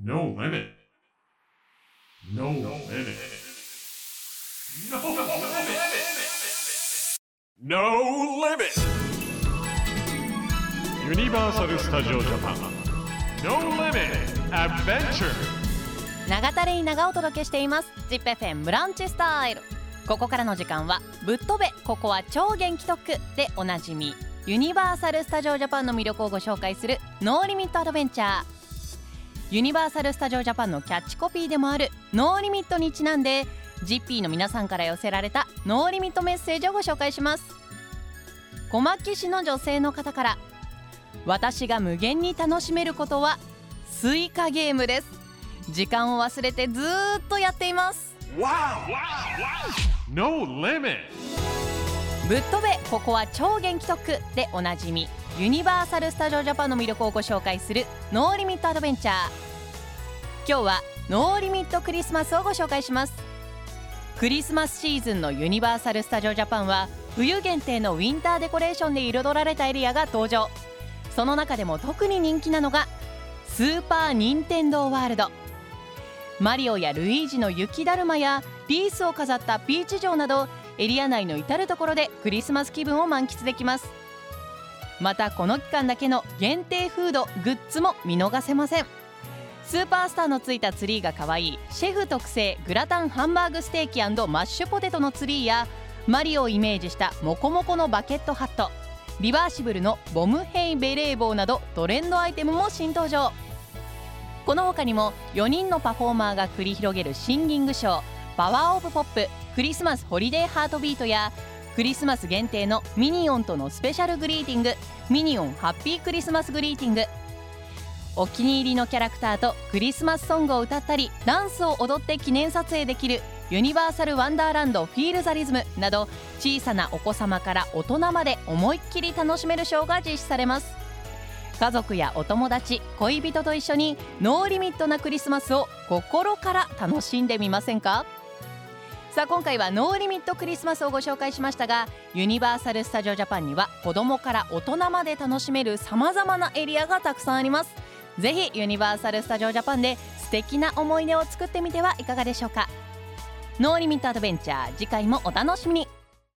No limit. No limit. No limit. No limit. ユニバーサル・スタジオ・ジャパン No Limit Adventure 長田レイナがお届けしています ZIPFM ブランチスタイルここからの時間はぶっ飛べここは超元気特区でおなじみユニバーサル・スタジオ・ジャパンの魅力をご紹介するノーリミット・アドベンチャーユニバーサル・スタジオ・ジャパンのキャッチコピーでもあるノーリミットにちなんで GP の皆さんから寄せられたノーリミットメッセージをご紹介します。小牧市の女性の方から私が無限に楽しめることはスイカゲームです。時間を忘れてずーっとやっています。No Limit. ぶっ飛べここは超元気特区でおなじみユニバーサル・スタジオ・ジャパンの魅力をご紹介するノーリミット・アドベンチャー。今日はノーリミット・クリスマスをご紹介します。クリスマスシーズンのユニバーサル・スタジオ・ジャパンは冬限定のウィンターデコレーションで彩られたエリアが登場。その中でも特に人気なのがスーパー・ニンテンドー・ワールド。マリオやルイージの雪だるまやリースを飾ったピーチ城などエリア内の至る所でクリスマス気分を満喫できます。またこの期間だけの限定フードグッズも見逃せません。スーパースターのついたツリーが可愛い。シェフ特製グラタンハンバーグステーキマッシュポテトのツリーやマリオをイメージしたモコモコのバケットハット。リバーシブルのボムヘイベレー帽などトレンドアイテムも新登場。この他にも4人のパフォーマーが繰り広げるシンギングショーパワーオブポップクリスマスホリデーハートビートやクリスマス限定のミニオンとのスペシャルグリーティングミニオンハッピークリスマスグリーティング。お気に入りのキャラクターとクリスマスソングを歌ったりダンスを踊って記念撮影できるユニバーサル・ワンダーランドフィール・ザ・リズムなど小さなお子様から大人まで思いっきり楽しめるショーが実施されます。家族やお友達恋人と一緒にノーリミットなクリスマスを心から楽しんでみませんか？さあ今回はノーリミットクリスマスをご紹介しましたがユニバーサル・スタジオ・ジャパンには子供から大人まで楽しめるさまざまなエリアがたくさんあります。ぜひユニバーサル・スタジオ・ジャパンで素敵な思い出を作ってみてはいかがでしょうか。ノーリミットアドベンチャー次回もお楽しみに。